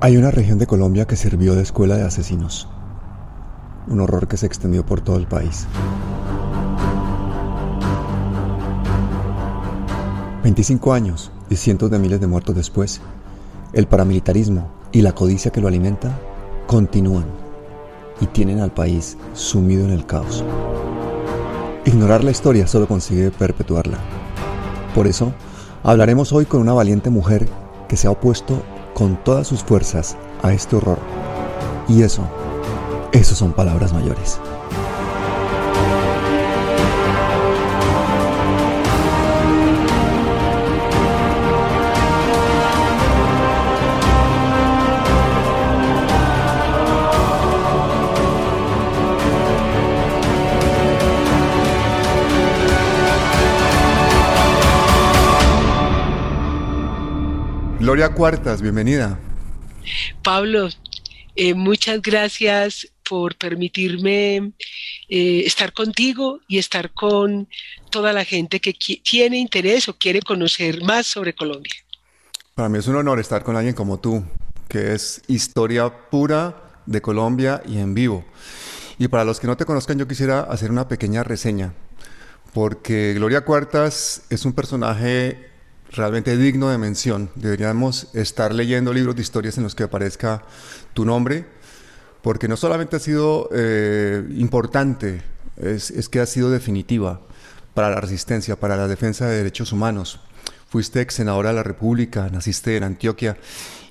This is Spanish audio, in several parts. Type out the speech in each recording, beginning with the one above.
Hay una región de Colombia que sirvió de escuela de asesinos. Un horror que se extendió por todo el país. 25 años y cientos de miles de muertos después, el paramilitarismo y la codicia que lo alimenta continúan y tienen al país sumido en el caos. Ignorar la historia solo consigue perpetuarla. Por eso, hablaremos hoy con una valiente mujer que se ha opuesto con todas sus fuerzas a este horror. Y eso, eso son palabras mayores. Gloria Cuartas, bienvenida. Pablo, eh, muchas gracias por permitirme eh, estar contigo y estar con toda la gente que tiene interés o quiere conocer más sobre Colombia. Para mí es un honor estar con alguien como tú, que es historia pura de Colombia y en vivo. Y para los que no te conozcan, yo quisiera hacer una pequeña reseña, porque Gloria Cuartas es un personaje realmente digno de mención. Deberíamos estar leyendo libros de historias en los que aparezca tu nombre, porque no solamente ha sido eh, importante, es, es, que ha sido definitiva para la resistencia, para la defensa de derechos humanos. Fuiste ex senadora de la República, naciste en Antioquia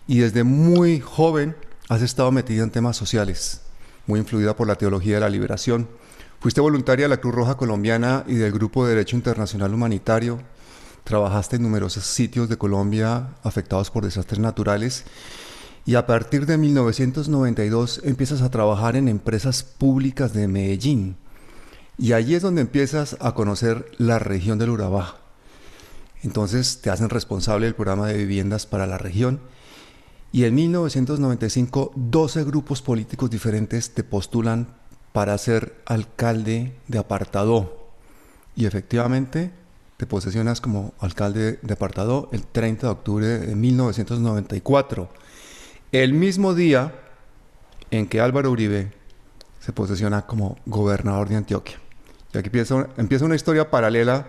y desde muy joven has estado metida en temas sociales, muy influida por la teología de la liberación. Fuiste voluntaria de la Cruz Roja Colombiana y del Grupo de Derecho Internacional Humanitario, trabajaste en numerosos sitios de Colombia afectados por desastres naturales y a partir de 1992 empiezas a trabajar en empresas públicas de Medellín. Y allí es donde empiezas a conocer la región del Urabá. Entonces te hacen responsable del programa de viviendas para la región. Y en 1995 12 grupos políticos diferentes te postulan para ser alcalde de Apartado. Y efectivamente te posesionas como alcalde de Apartado el 30 de octubre de 1994. El mismo día en que Álvaro Uribe se posesiona como gobernador de Antioquia. Y aquí empieza, una historia paralela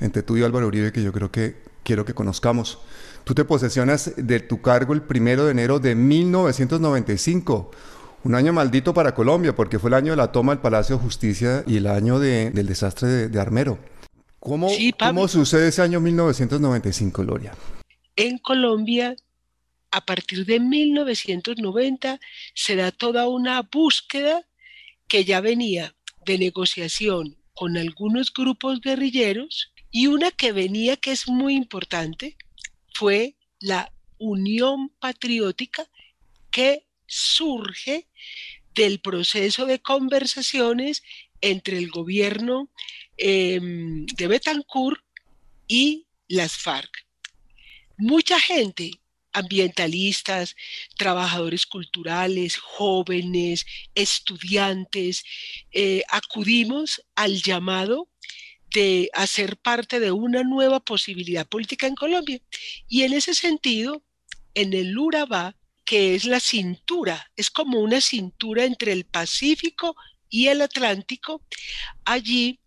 entre tú y Álvaro Uribe que yo creo que quiero que conozcamos. Tú te posesionas de tu cargo el primero de enero de 1995. Un año maldito para Colombia, porque fue el año de la toma del Palacio de Justicia y el año del desastre de, de Armero. ¿Cómo, ¿Cómo sucede ese año 1995, Gloria? En Colombia, a partir de 1990, se da toda una búsqueda que ya venía de negociación con algunos grupos guerrilleros y una que venía que es muy importante fue la Unión Patriótica que surge del proceso de conversaciones entre el gobierno Em, de Betancourt y las FARC. Mucha gente, ambientalistas, trabajadores culturales, jóvenes, estudiantes, eh, acudimos al llamado de hacer parte de una nueva posibilidad política en Colombia. Y en ese sentido, en el Urabá, que es la cintura, es como una cintura entre el Pacífico y el Atlántico, allí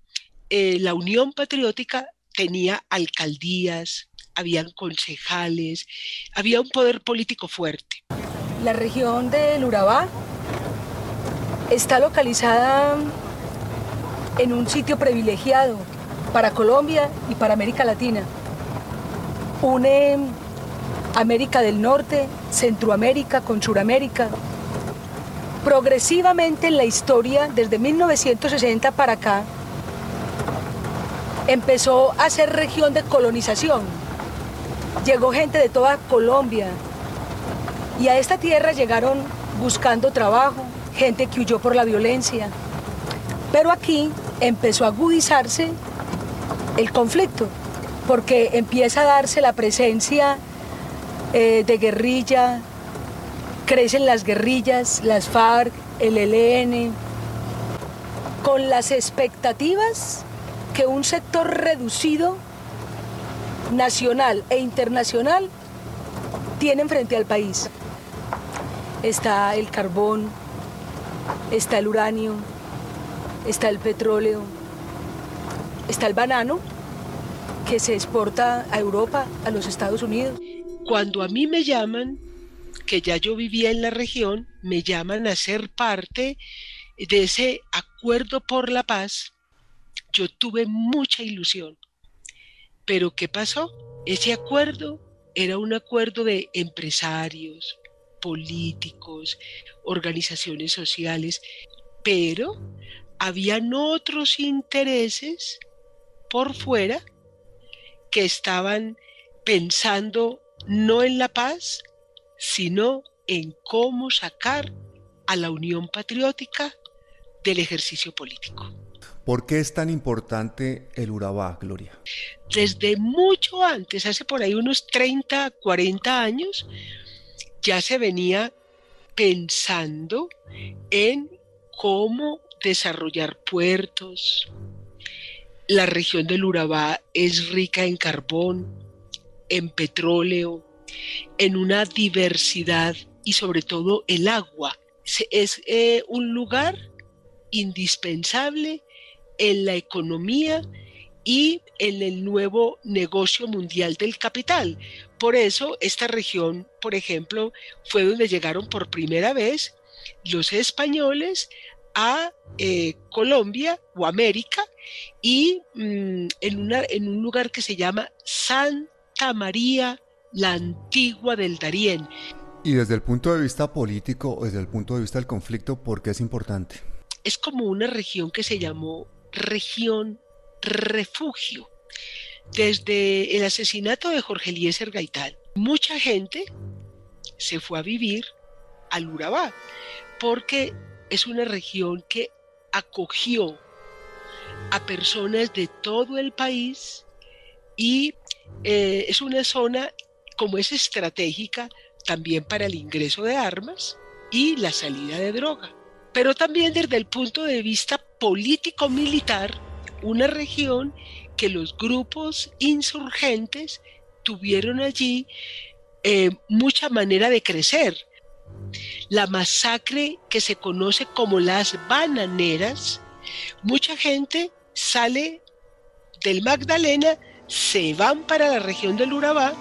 eh, la Unión Patriótica tenía alcaldías, habían concejales, había un poder político fuerte. La región del Urabá está localizada en un sitio privilegiado para Colombia y para América Latina. Une América del Norte, Centroamérica con Suramérica. Progresivamente en la historia, desde 1960 para acá, empezó a ser región de colonización. Llegó gente de toda Colombia y a esta tierra llegaron buscando trabajo, gente que huyó por la violencia. Pero aquí empezó a agudizarse el conflicto, porque empieza a darse la presencia eh, de guerrilla, crecen las guerrillas, las FARC, el ELN, con las expectativas que un sector reducido, nacional e internacional, tienen frente al país. está el carbón, está el uranio, está el petróleo, está el banano que se exporta a Europa, a los Estados Unidos. Cuando a mí me llaman, que ya yo vivía en la región, me llaman a ser parte de ese acuerdo por la paz, yo tuve mucha ilusión. Pero ¿qué pasó? Ese acuerdo era un acuerdo de empresarios, políticos, organizaciones sociales, pero habían otros intereses por fuera que estaban pensando no en la paz, sino en cómo sacar a la Unión Patriótica del ejercicio político. ¿Por qué es tan importante el Urabá, Gloria? Desde mucho antes, hace por ahí unos 30, 40 años, ya se venía pensando en cómo desarrollar puertos. La región del Urabá es rica en carbón, en petróleo, en una diversidad y sobre todo el agua. Es eh, un lugar indispensable en la economía y en el nuevo negocio mundial del capital. Por eso esta región, por ejemplo, fue donde llegaron por primera vez los españoles a eh, Colombia o América y mm, en, una, en un lugar que se llama Santa María la Antigua del Darién. Y desde el punto de vista político o desde el punto de vista del conflicto, ¿por qué es importante? Es como una región que se llamó región refugio. Desde el asesinato de Jorge Eliezer Gaitán, mucha gente se fue a vivir al Urabá, porque es una región que acogió a personas de todo el país y eh, es una zona como es estratégica también para el ingreso de armas y la salida de droga. Pero también desde el punto de vista político-militar, una región que los grupos insurgentes tuvieron allí eh, mucha manera de crecer. La masacre que se conoce como las bananeras, mucha gente sale del Magdalena, se van para la región del Urabá,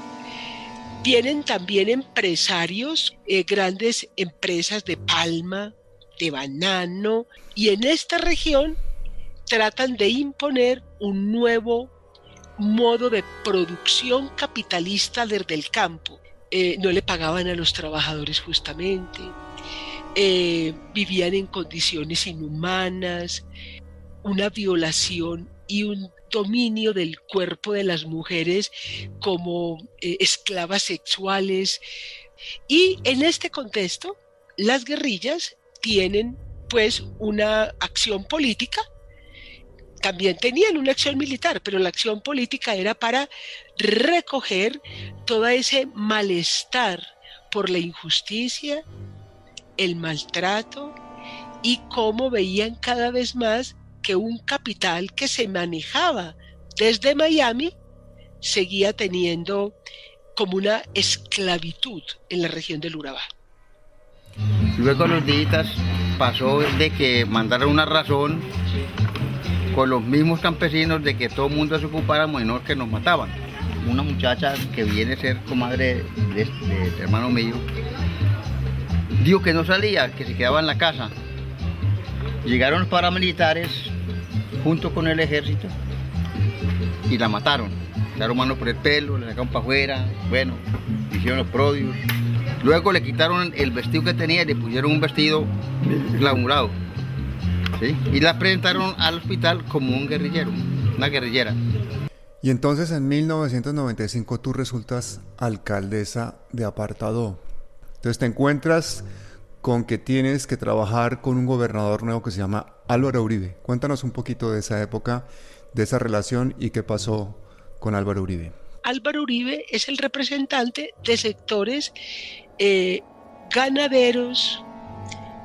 vienen también empresarios, eh, grandes empresas de palma, de banano, y en esta región tratan de imponer un nuevo modo de producción capitalista desde el campo. Eh, no le pagaban a los trabajadores justamente, eh, vivían en condiciones inhumanas, una violación y un dominio del cuerpo de las mujeres como eh, esclavas sexuales. Y en este contexto, las guerrillas tienen pues una acción política también tenían una acción militar, pero la acción política era para recoger todo ese malestar por la injusticia, el maltrato y cómo veían cada vez más que un capital que se manejaba desde Miami seguía teniendo como una esclavitud en la región del Urabá. Luego los días pasó de que mandaron una razón con los mismos campesinos de que todo el mundo se ocupáramos y que nos mataban. Una muchacha que viene a ser comadre de, este hermano mío, dijo que no salía, que se quedaba en la casa. Llegaron los paramilitares junto con el ejército y la mataron. Le dieron mano por el pelo, le sacaron para afuera, bueno, hicieron los prodios. Luego le quitaron el vestido que tenía y le pusieron un vestido glamourado y la presentaron al hospital como un guerrillero, una guerrillera. Y entonces en 1995 tú resultas alcaldesa de Apartado. Entonces te encuentras con que tienes que trabajar con un gobernador nuevo que se llama Álvaro Uribe. Cuéntanos un poquito de esa época, de esa relación y qué pasó con Álvaro Uribe. Álvaro Uribe es el representante de sectores eh, ganaderos,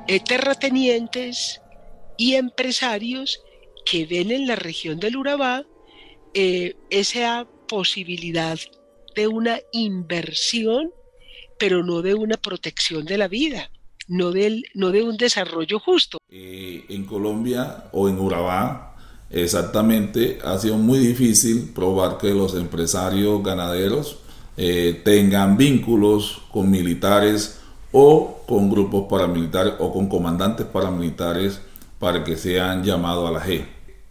eh, terratenientes, y empresarios que ven en la región del Urabá eh, esa posibilidad de una inversión, pero no de una protección de la vida. no, de un desarrollo justo. Eh, en Colombia o en Urabá, exactamente, ha sido muy difícil probar que los empresarios ganaderos eh, tengan vínculos con militares o con grupos paramilitares o con comandantes paramilitares para que sean llamados a la G.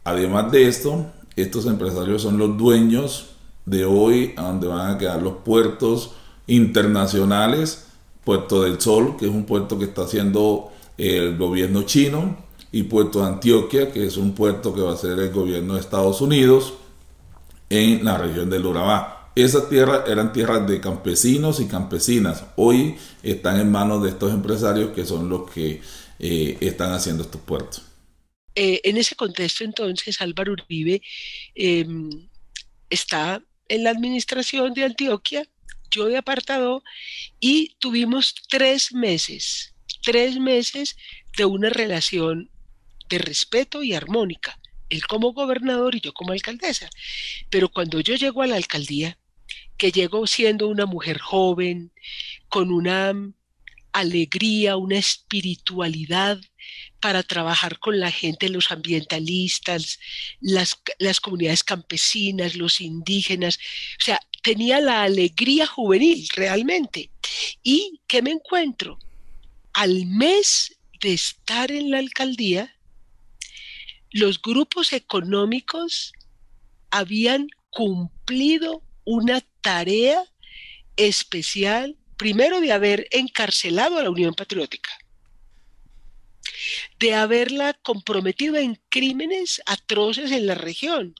Además de esto, estos empresarios son los dueños de hoy donde van a quedar los puertos internacionales, Puerto del Sol, que es un puerto que está haciendo el gobierno chino, y Puerto Antioquia, que es un puerto que va a ser el gobierno de Estados Unidos en la región del Urabá. Esas tierras eran tierras de campesinos y campesinas. Hoy están en manos de estos empresarios que son los que eh, están haciendo estos puertos. Eh, en ese contexto, entonces, Álvaro Uribe em, está en la administración de Antioquia, yo de apartado, y tuvimos tres meses, tres meses de una relación de respeto y armónica, él como gobernador y yo como alcaldesa. Pero cuando yo llego a la alcaldía, que llego siendo una mujer joven, con una alegría, una espiritualidad para trabajar con la gente, los ambientalistas, las, las, comunidades campesinas, los indígenas. O sea, tenía la alegría juvenil realmente. ¿Y qué me encuentro? Al mes de estar en la alcaldía, los grupos económicos habían cumplido una tarea especial, primero de haber encarcelado a la Unión Patriótica, de haberla comprometido en crímenes atroces en la región.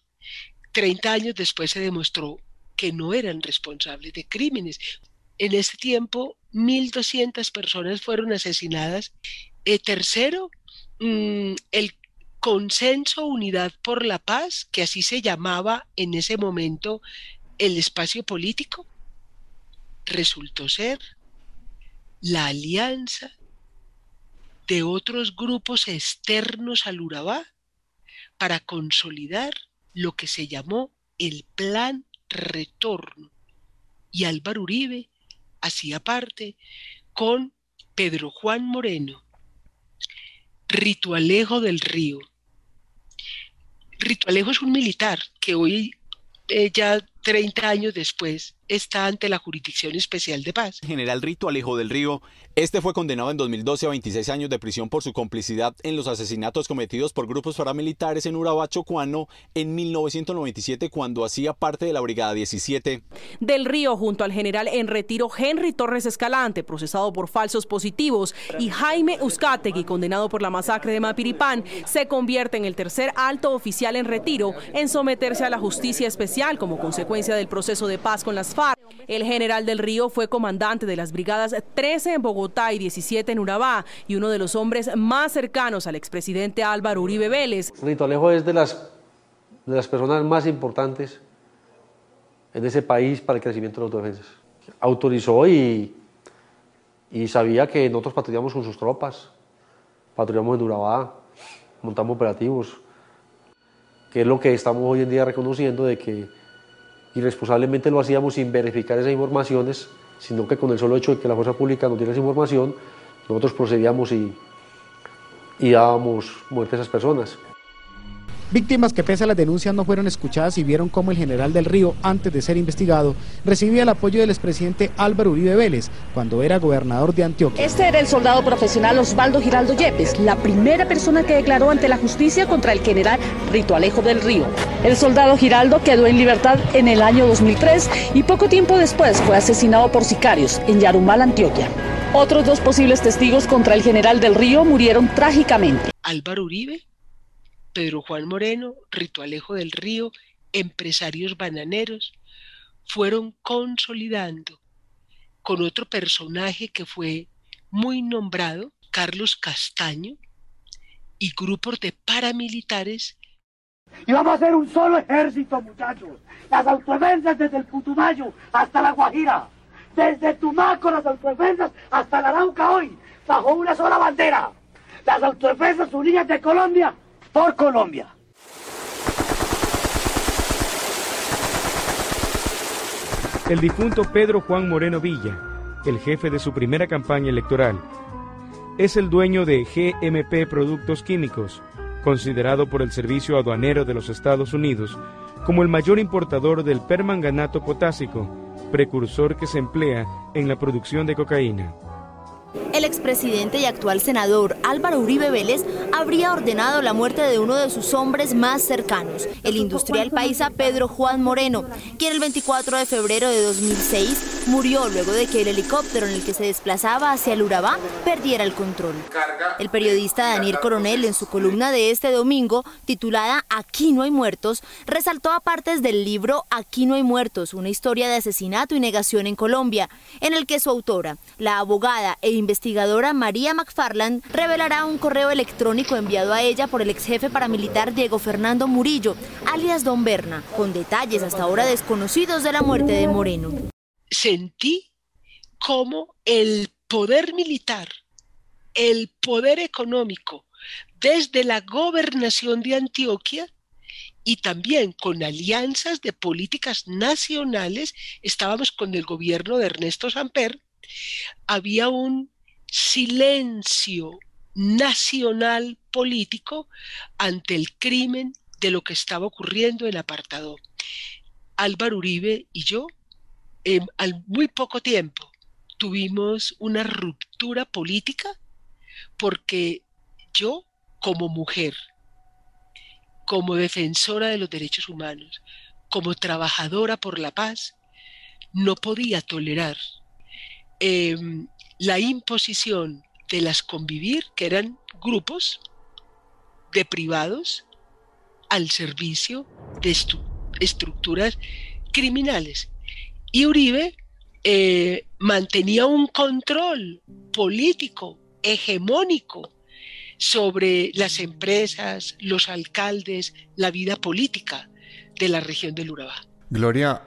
Treinta años después se demostró que no eran responsables de crímenes. En ese tiempo, 1.200 personas fueron asesinadas. Eh, tercero, mm, el consenso Unidad por la Paz, que así se llamaba en ese momento el espacio político, resultó ser la alianza de otros grupos externos al Urabá para consolidar lo que se llamó el Plan Retorno. Y Álvaro Uribe hacía parte con Pedro Juan Moreno, Ritualejo del Río. Ritualejo es un militar que hoy eh, ya 30 años después, está ante la Jurisdicción Especial de Paz. General Rito Alejo del Río, este fue condenado en 2012 a 26 años de prisión por su complicidad en los asesinatos cometidos por grupos paramilitares en Urabá, Chocuano, en 1997 cuando hacía parte de la Brigada 17. Del Río, junto al general en retiro Henry Torres Escalante, procesado por falsos positivos, y Jaime Uzcategui, condenado por la masacre de Mapiripán, se convierte en el tercer alto oficial en retiro en someterse a la justicia especial como consecuencia del proceso de paz con las FARC. El general del Río fue comandante de las brigadas 13 en Bogotá y 17 en Urabá y uno de los hombres más cercanos al expresidente Álvaro Uribe Vélez. Rito Alejo es de las, de las personas más importantes en ese país para el crecimiento de las autodefensas. Autorizó y, y sabía que nosotros patrullamos con sus tropas, patrullamos en Urabá, montamos operativos, que es lo que estamos hoy en día reconociendo de que irresponsablemente lo hacíamos sin verificar esas informaciones, sino que con el solo hecho de que la fuerza pública nos diera esa información, nosotros procedíamos y, y dábamos muerte a esas personas. Víctimas que pese a las denuncias no fueron escuchadas y vieron cómo el general del Río, antes de ser investigado, recibía el apoyo del expresidente Álvaro Uribe Vélez cuando era gobernador de Antioquia. Este era el soldado profesional Osvaldo Giraldo Yepes, la primera persona que declaró ante la justicia contra el general Rito Alejo del Río. El soldado Giraldo quedó en libertad en el año 2003 y poco tiempo después fue asesinado por sicarios en Yarumal, Antioquia. Otros dos posibles testigos contra el general del Río murieron trágicamente. Álvaro Uribe Pedro Juan Moreno, Ritualejo del Río, empresarios bananeros, fueron consolidando con otro personaje que fue muy nombrado, Carlos Castaño, y grupos de paramilitares. Y vamos a hacer un solo ejército, muchachos. Las autodefensas desde el Putumayo hasta la Guajira. Desde Tumaco, las autodefensas hasta la Arauca hoy, bajo una sola bandera. Las autodefensas unidas de Colombia por Colombia. El difunto Pedro Juan Moreno Villa, el jefe de su primera campaña electoral, es el dueño de GMP Productos Químicos, considerado por el Servicio Aduanero de los Estados Unidos como el mayor importador del permanganato potásico, precursor que se emplea en la producción de cocaína. El expresidente y actual senador Álvaro Uribe Vélez habría ordenado la muerte de uno de sus hombres más cercanos, el industrial paisa Pedro Juan Moreno, quien el 24 de febrero de 2006 murió luego de que el helicóptero en el que se desplazaba hacia el Urabá perdiera el control. El periodista Daniel Coronel en su columna de este domingo, titulada Aquí no hay muertos, resaltó a partes del libro Aquí no hay muertos, una historia de asesinato y negación en Colombia, en el que su autora, la abogada e investigadora María McFarland revelará un correo electrónico enviado a ella por el ex jefe paramilitar Diego Fernando Murillo, alias Don Berna, con detalles hasta ahora desconocidos de la muerte de Moreno. Sentí cómo el poder militar, el poder económico, desde la gobernación de Antioquia y también con alianzas de políticas nacionales, estábamos con el gobierno de Ernesto Samper, había un silencio nacional político ante el crimen de lo que estaba ocurriendo en apartado. Álvaro Uribe y yo, al muy poco tiempo, tuvimos una ruptura política porque yo, como mujer, como defensora de los derechos humanos, como trabajadora por la paz, no podía tolerar em, la imposición de las convivir, que eran grupos de privados al servicio de estructuras criminales. Y Uribe eh, mantenía un control político hegemónico sobre las empresas, los alcaldes, la vida política de la región del Urabá. Gloria,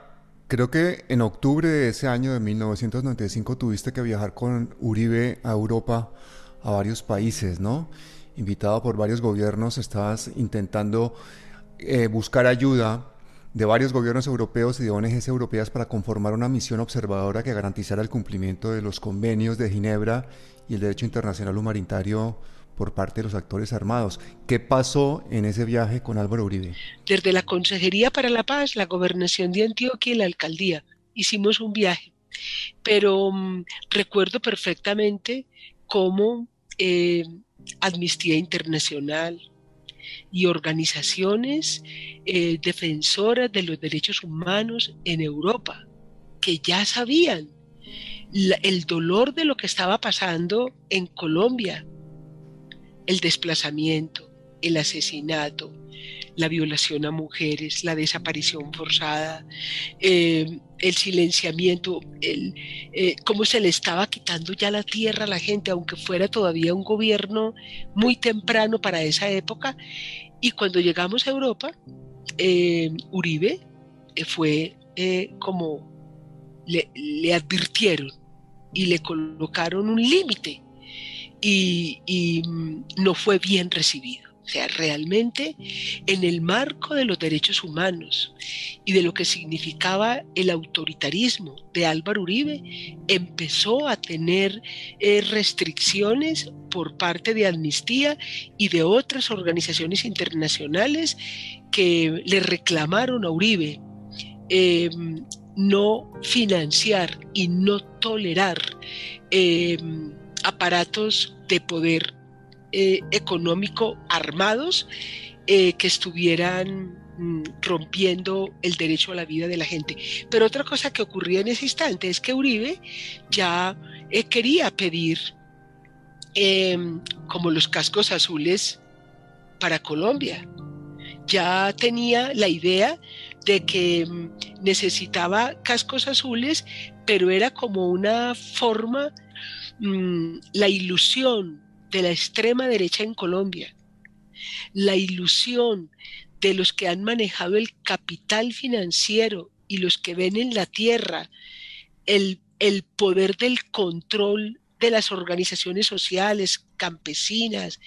Creo que en octubre de ese año de 1995 tuviste que viajar con Uribe a Europa, a varios países, ¿no? Invitado por varios gobiernos, estabas intentando eh, buscar ayuda de varios gobiernos europeos y de ONGs europeas para conformar una misión observadora que garantizara el cumplimiento de los convenios de Ginebra y el derecho internacional humanitario por parte de los actores armados. ¿Qué pasó en ese viaje con Álvaro Uribe? Desde la Consejería para la Paz, la Gobernación de Antioquia y la Alcaldía hicimos un viaje, pero mm, recuerdo perfectamente cómo eh, Amnistía Internacional y organizaciones eh, defensoras de los derechos humanos en Europa, que ya sabían el dolor de lo que estaba pasando en Colombia, el desplazamiento, el asesinato, la violación a mujeres, la desaparición forzada, eh, el silenciamiento, el, eh, cómo se le estaba quitando ya la tierra a la gente, aunque fuera todavía un gobierno muy temprano para esa época. Y cuando llegamos a Europa, eh, Uribe fue como le advirtieron y le colocaron un límite y, mm, no fue bien recibido. O sea, realmente en el marco de los derechos humanos y de lo que significaba el autoritarismo de Álvaro Uribe, empezó a tener eh, restricciones por parte de Amnistía y de otras organizaciones internacionales que le reclamaron a Uribe em, no financiar y no tolerar em, aparatos de poder eh, económico armados eh, que estuvieran mm, rompiendo el derecho a la vida de la gente. Pero otra cosa que ocurría en ese instante es que Uribe ya eh, quería pedir em, como los cascos azules para Colombia. Ya tenía la idea de que mm, necesitaba cascos azules, pero era como una forma Mm, la ilusión de la extrema derecha en Colombia, la ilusión de los que han manejado el capital financiero y los que ven en la tierra el, poder del control de las organizaciones sociales, campesinas,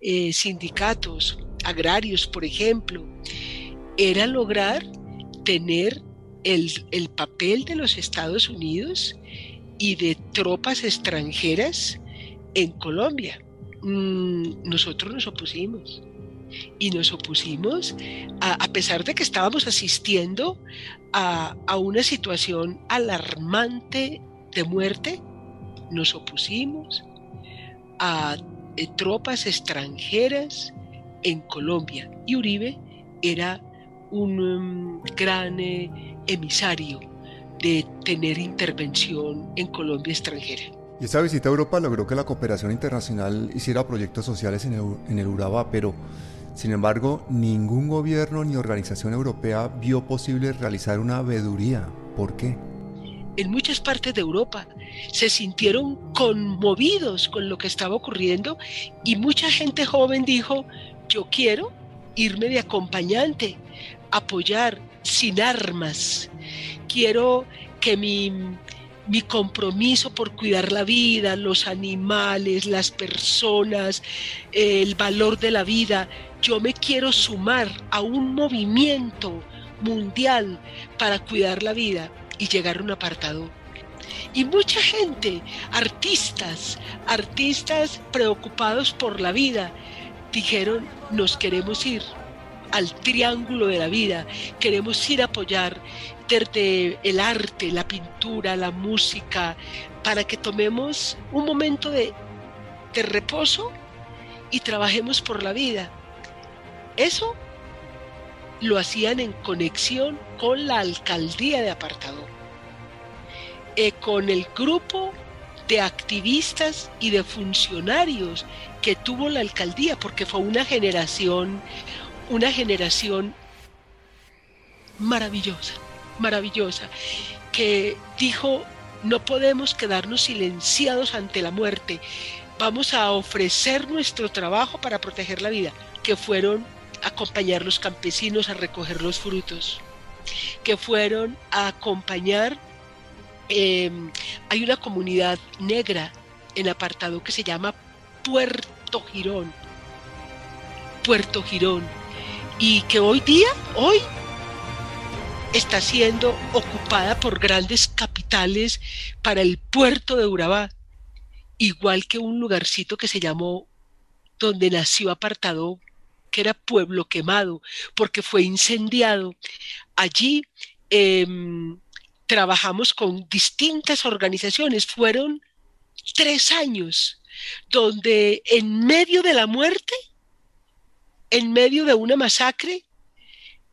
eh, sindicatos, agrarios, por ejemplo, era lograr tener el, el papel de los Estados Unidos y de tropas extranjeras en Colombia. Mm, nosotros nos opusimos y nos opusimos a, pesar de que estábamos asistiendo a, una situación alarmante de muerte, nos opusimos a eh, tropas extranjeras en Colombia y Uribe era un mm, gran eh, emisario de tener intervención en Colombia extranjera. Y esa visita a Europa logró que la cooperación internacional hiciera proyectos sociales en el, en el Urabá, pero sin embargo, ningún gobierno ni organización europea vio posible realizar una veeduría. ¿Por qué? En muchas partes de Europa se sintieron conmovidos con lo que estaba ocurriendo y mucha gente joven dijo, yo quiero irme de acompañante, apoyar sin armas. Quiero que mi, mi compromiso por cuidar la vida, los animales, las personas, el valor de la vida, yo me quiero sumar a un movimiento mundial para cuidar la vida y llegar a un apartado. Y mucha gente, artistas, artistas preocupados por la vida, dijeron, nos queremos ir al triángulo de la vida, queremos ir a apoyar desde el arte, la pintura, la música, para que tomemos un momento de, de reposo y trabajemos por la vida. Eso lo hacían en conexión con la alcaldía de apartado, eh, con el grupo de activistas y de funcionarios que tuvo la alcaldía, porque fue una generación, una generación maravillosa, maravillosa, que dijo, no podemos quedarnos silenciados ante la muerte, vamos a ofrecer nuestro trabajo para proteger la vida, que fueron acompañar a los campesinos a recoger los frutos, que fueron a acompañar, em, hay una comunidad negra en apartado que se llama Puerto Girón, Puerto Girón, y que hoy día, hoy, está siendo ocupada por grandes capitales para el puerto de Urabá, igual que un lugarcito que se llamó donde nació apartado que era pueblo quemado, porque fue incendiado. Allí em, trabajamos con distintas organizaciones, fueron tres años, donde en medio de la muerte, en medio de una masacre,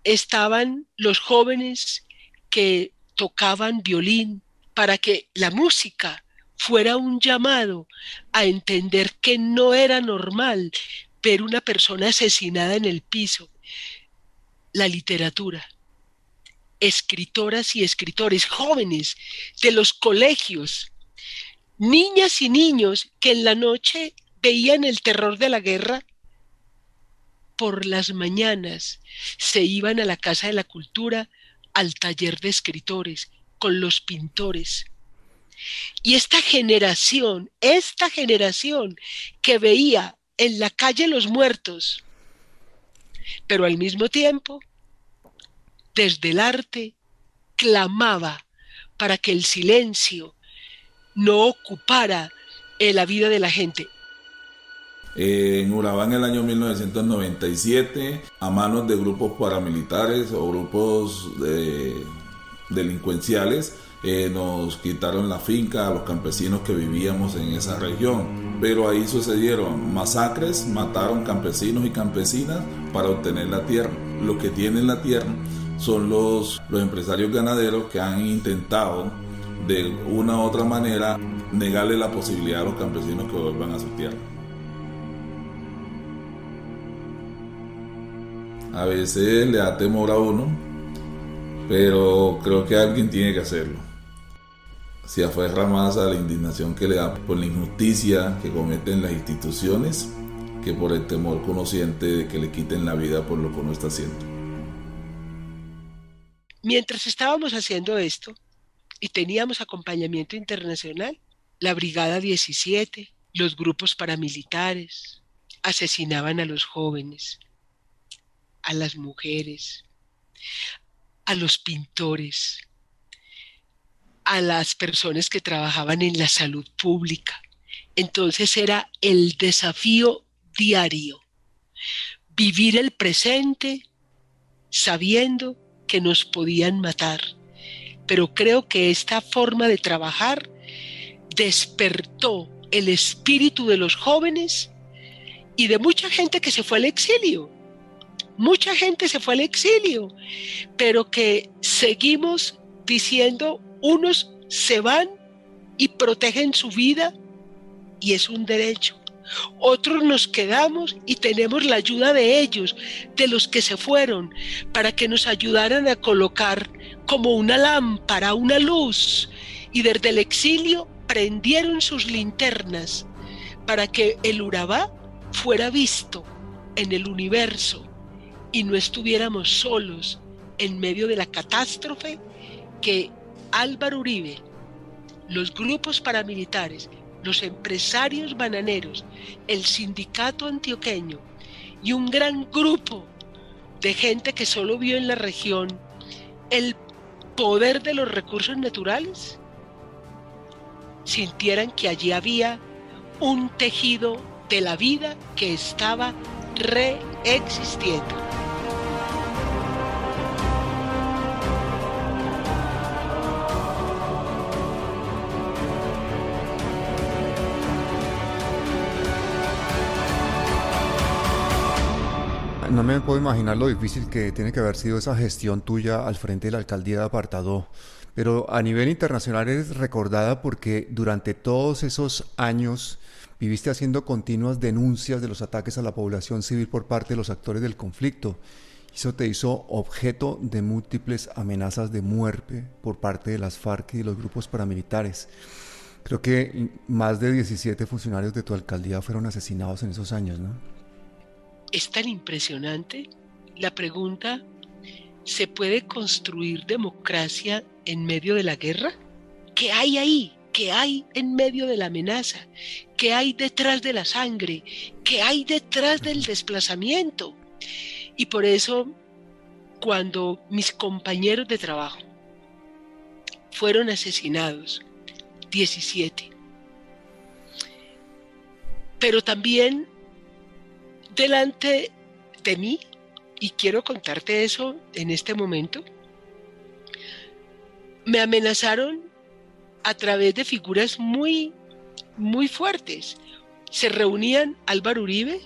estaban los jóvenes que tocaban violín para que la música fuera un llamado a entender que no era normal ver una persona asesinada en el piso. La literatura, escritoras y escritores jóvenes de los colegios, niñas y niños que en la noche veían el terror de la guerra, por las mañanas se iban a la Casa de la Cultura, al taller de escritores, con los pintores. Y esta generación, esta generación que veía en la calle los muertos, pero al mismo tiempo, desde el arte, clamaba para que el silencio no ocupara la vida de la gente. En Urabá en el año 1997, a manos de grupos paramilitares o grupos delincuenciales, eh, nos quitaron la finca a los campesinos que vivíamos en esa región. Pero ahí sucedieron masacres, mataron campesinos y campesinas para obtener la tierra. Lo que tienen la tierra son los empresarios ganaderos que han intentado de una u otra manera negarle la posibilidad a los campesinos que vuelvan a su tierra. A veces le da temor a uno, pero creo que alguien tiene que hacerlo se aferra más a la indignación que le da por la injusticia que cometen las instituciones que por el temor conociente de que le quiten la vida por lo que uno está haciendo. Mientras estábamos haciendo esto y teníamos acompañamiento internacional, la Brigada 17, los grupos paramilitares, asesinaban a los jóvenes, a las mujeres, a los pintores, a las personas que trabajaban en la salud pública, Entonces era el desafío diario, vivir el presente sabiendo que nos podían matar. Pero creo que esta forma de trabajar despertó el espíritu de los jóvenes y de mucha gente que se fue al exilio. Mucha gente se fue al exilio, pero que seguimos diciendo, unos se van y protegen su vida y es un derecho. Otros nos quedamos y tenemos la ayuda de ellos, de los que se fueron, para que nos ayudaran a colocar como una lámpara, una luz. Y desde el exilio prendieron sus linternas para que el Urabá fuera visto en el universo y no estuviéramos solos en medio de la catástrofe que Álvaro Uribe, los grupos paramilitares, los empresarios bananeros, el sindicato antioqueño y un gran grupo de gente que solo vio en la región el poder de los recursos naturales, sintieran que allí había un tejido de la vida que estaba reexistiendo. Me puedo imaginar lo difícil que tiene que haber sido esa gestión tuya al frente de la alcaldía de Apartado, pero a nivel internacional eres recordada porque durante todos esos años viviste haciendo continuas denuncias de los ataques a la población civil por parte de los actores del conflicto. Eso te hizo objeto de múltiples amenazas de muerte por parte de las FARC y de los grupos paramilitares. Creo que más de 17 funcionarios de tu alcaldía fueron asesinados en esos años, ¿no? Es tan impresionante la pregunta, ¿se puede construir democracia en medio de la guerra? ¿Qué hay ahí? ¿Qué hay en medio de la amenaza? ¿Qué hay detrás de la sangre? ¿Qué hay detrás del desplazamiento? Y por eso, cuando mis compañeros de trabajo fueron asesinados, 17, pero también delante de mí, y quiero contarte eso en este momento, me amenazaron a través de figuras muy, muy fuertes. Se reunían Álvaro Uribe,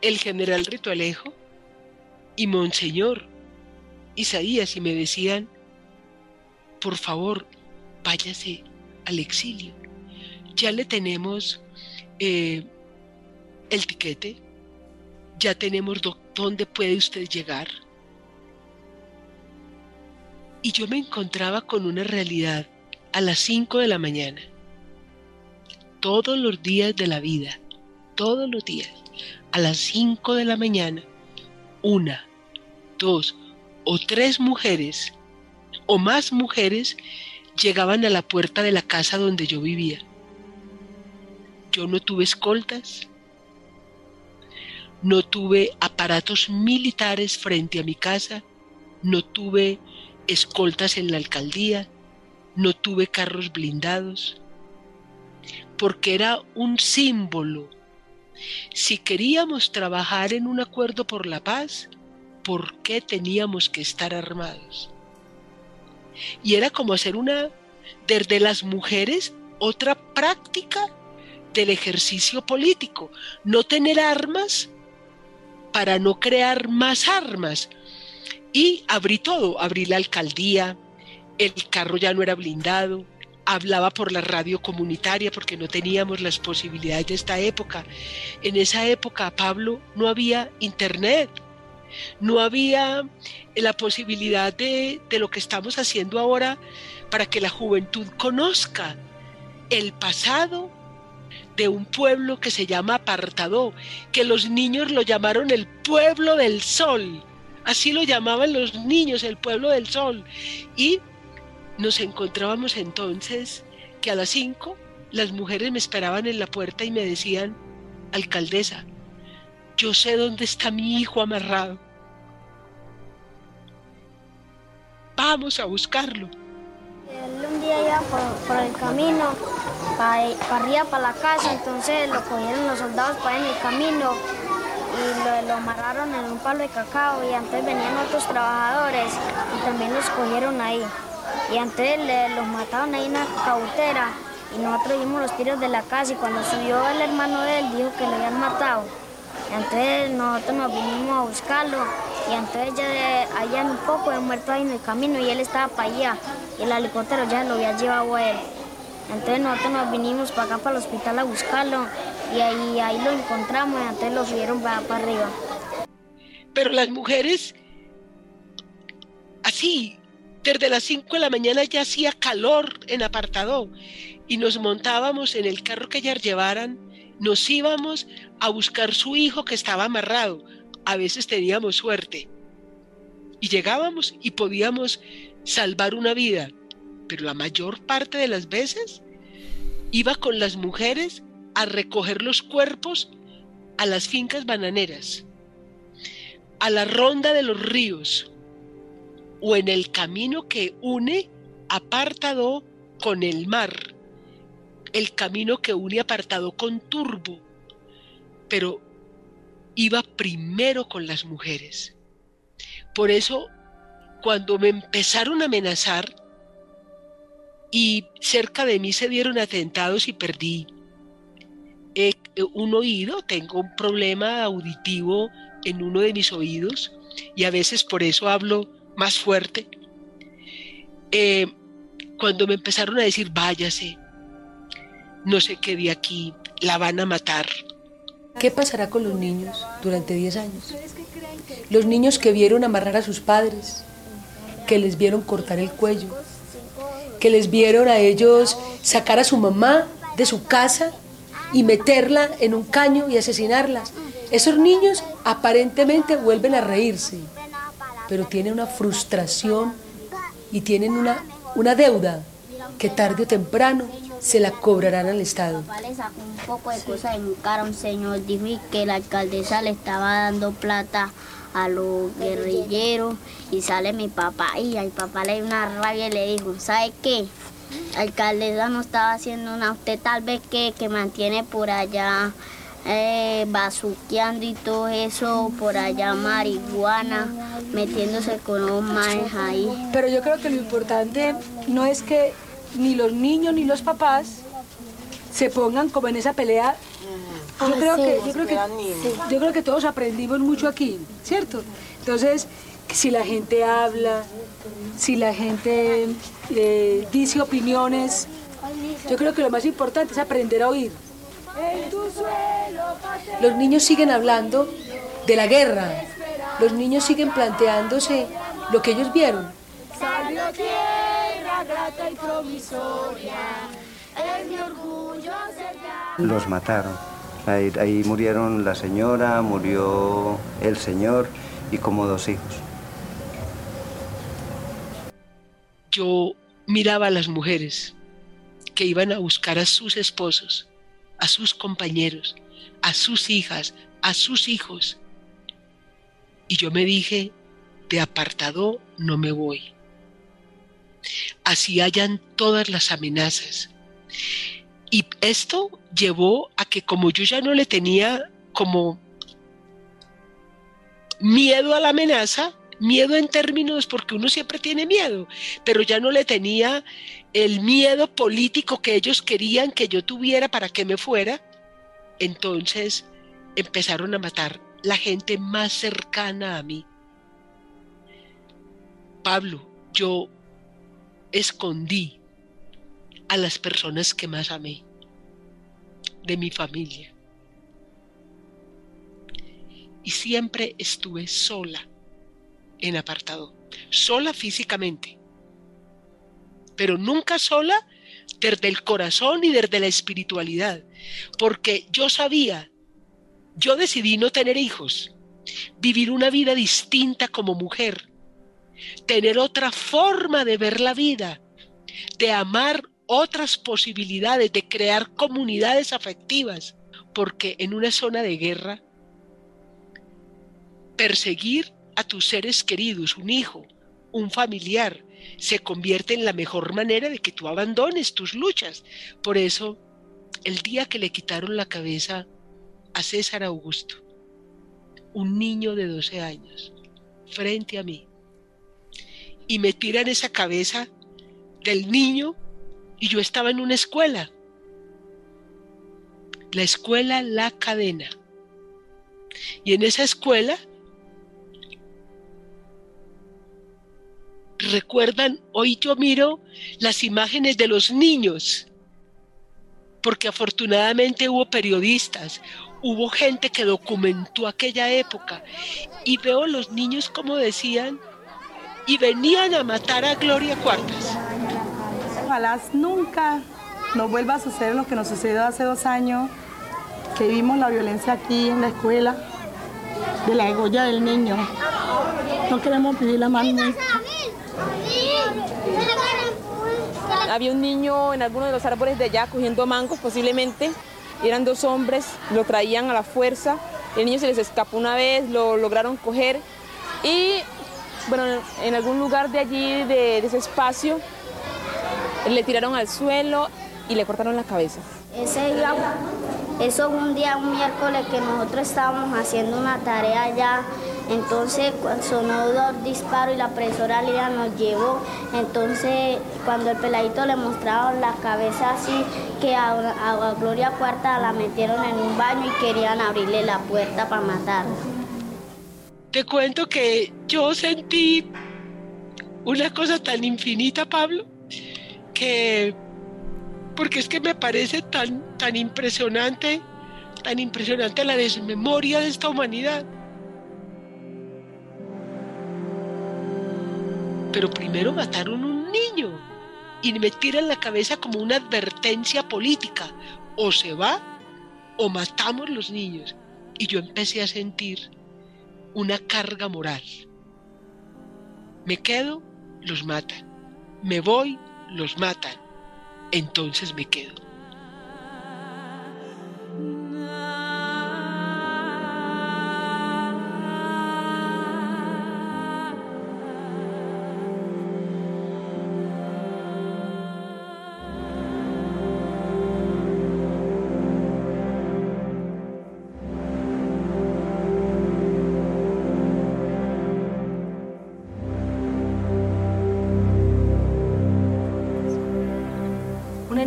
el general Ritualejo y Monseñor Isaías y me decían, por favor, váyase al exilio. Ya le tenemos eh, el tiquete, ya tenemos dónde puede usted llegar. Y yo me encontraba con una realidad a las 5 de la mañana, todos los días de la vida, todos los días, a las 5 de la mañana, una, dos o tres mujeres o más mujeres llegaban a la puerta de la casa donde yo vivía. Yo no tuve escoltas, no tuve aparatos militares frente a mi casa, no tuve escoltas en la alcaldía, no tuve carros blindados, porque era un símbolo. Si queríamos trabajar en un acuerdo por la paz, ¿por qué teníamos que estar armados? Y era como hacer una, desde las mujeres, otra práctica del ejercicio político, no tener armas para no crear más armas. Y abrí todo, abrí la alcaldía, el carro ya no era blindado, hablaba por la radio comunitaria porque no teníamos las posibilidades de esta época. En esa época, Pablo, no había internet, no había la posibilidad de, de lo que estamos haciendo ahora para que la juventud conozca el pasado de un pueblo que se llama Apartadó, que los niños lo llamaron el pueblo del sol. Así lo llamaban los niños, el pueblo del sol. Y nos encontrábamos entonces que a las cinco las mujeres me esperaban en la puerta y me decían, alcaldesa, yo sé dónde está mi hijo amarrado. Vamos a buscarlo. un día iba por el camino para arriba, para la casa, entonces lo cogieron los soldados para en el camino y lo, amarraron en un palo de cacao y antes venían otros trabajadores y también los cogieron ahí. Y antes los mataron ahí en la cautera y nosotros vimos los tiros de la casa y cuando subió el hermano de él dijo que lo habían matado. Y entonces nosotros nos vinimos a buscarlo y entonces ya allá un poco de muerto ahí en el camino y él estaba para allá y el helicóptero ya lo había llevado a él. Entonces nosotros nos vinimos para acá para el hospital a buscarlo y ahí, ahí lo encontramos y entonces lo subieron para, para arriba. Pero las mujeres, así, desde las 5 de la mañana ya hacía calor en apartado y nos montábamos en el carro que ellas llevaran, nos íbamos a buscar su hijo que estaba amarrado. A veces teníamos suerte y llegábamos y podíamos salvar una vida, pero la mayor parte de las veces iba con las mujeres a recoger los cuerpos a las fincas bananeras, a la ronda de los ríos o en el camino que une apartado con el mar, el camino que une apartado con Turbo, pero iba primero con las mujeres. Por eso, cuando me empezaron a amenazar y cerca de mí se dieron atentados y perdí eh, un oído, tengo un problema auditivo en uno de mis oídos y a veces por eso hablo más fuerte. Eh, cuando me empezaron a decir, váyase, no sé qué de aquí, la van a matar. ¿Qué pasará con los niños durante 10 años? Los niños que vieron amarrar a sus padres, que les vieron cortar el cuello, que les vieron a ellos sacar a su mamá de su casa y meterla en un caño y asesinarla. Esos niños aparentemente vuelven a reírse, pero tienen una frustración y tienen una, una deuda que tarde o temprano se la cobrarán al Estado. Un poco de cosas de un señor, dijo que la alcaldesa le estaba dando plata a los guerrilleros y sale mi papá y al papá le dio una rabia y le dijo, ¿sabe qué? alcaldesa no estaba haciendo una, usted tal vez que, que mantiene por allá eh, bazuqueando y todo eso, por allá marihuana, metiéndose con los maes ahí. Pero yo creo que lo importante no es que ni los niños ni los papás se pongan como en esa pelea. Yo ah, creo, que, yo, creo que, yo creo que todos aprendimos mucho aquí, ¿cierto? Entonces, si la gente habla, si la gente eh, dice opiniones, yo creo que lo más importante es aprender a oír. Los niños siguen hablando de la guerra, los niños siguen planteándose lo que ellos vieron. Los mataron. Ahí, murieron la señora, murió el señor y como dos hijos. yo miraba a las mujeres que iban a buscar a sus esposos, a sus compañeros, a sus hijas, a sus hijos. Y yo me dije, de apartado no me voy. Así hayan todas las amenazas. Y esto llevó a que como yo ya no le tenía como miedo a la amenaza, Miedo en términos porque uno siempre tiene miedo, pero ya no le tenía el miedo político que ellos querían que yo tuviera para que me fuera. Entonces empezaron a matar la gente más cercana a mí. Pablo, yo escondí a las personas que más amé de mi familia. Y siempre estuve sola en apartado, sola físicamente, pero nunca sola desde el corazón y desde la espiritualidad, porque yo sabía, yo decidí no tener hijos, vivir una vida distinta como mujer, tener otra forma de ver la vida, de amar otras posibilidades, de crear comunidades afectivas, porque en una zona de guerra, perseguir a tus seres queridos, un hijo, un familiar, se convierte en la mejor manera de que tú abandones tus luchas. Por eso el día que le quitaron la cabeza a César Augusto, un niño de 12 años, frente a mí, y me tiran esa cabeza del niño y yo estaba en una escuela, la escuela La Cadena. Y en esa escuela recuerdan, hoy yo miro las imágenes de los niños, porque afortunadamente hubo periodistas, hubo gente que documentó aquella época y veo los niños como decían y venían a matar a Gloria Cuartas. Ojalá nunca nos vuelva a suceder lo que nos sucedió hace dos años, que vimos la violencia aquí en la escuela, de la egolla del niño. No queremos la más había un niño en alguno de los árboles de allá cogiendo mangos posiblemente. Eran dos hombres, lo traían a la fuerza. El niño se les escapó una vez, lo lograron coger y bueno, en algún lugar de allí, de, ese espacio, le tiraron al suelo y le cortaron la cabeza. Ese eso fue un día, un miércoles que nosotros estábamos haciendo una tarea allá entonces sonó dos disparos y la profesora Lía nos llevó. Entonces cuando el peladito le mostraron la cabeza así, que a, Gloria Cuarta la metieron en un baño y querían abrirle la puerta para matarla. Te cuento que yo sentí una cosa tan infinita, Pablo, que porque es que me parece tan, tan impresionante, tan impresionante la desmemoria de esta humanidad. Pero primero mataron un niño y me tiran la cabeza como una advertencia política. O se va o matamos los niños. Y yo empecé a sentir una carga moral. Me quedo, los matan. Me voy, los matan. Entonces me quedo.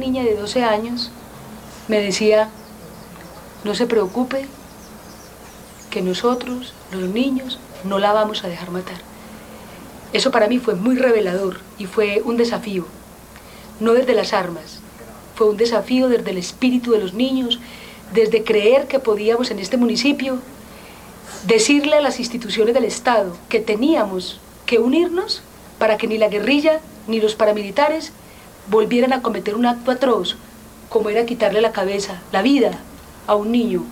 Niña de 12 años me decía, no se preocupe, que nosotros, los niños, no la vamos a dejar matar. Eso para mí fue muy revelador y fue un desafío, no desde las armas, fue un desafío desde el espíritu de los niños, desde creer que podíamos en este municipio decirle a las instituciones del Estado que teníamos que unirnos para que ni la guerrilla ni los paramilitares volvieran a cometer un acto atroz, como era quitarle la cabeza, la vida, a un niño,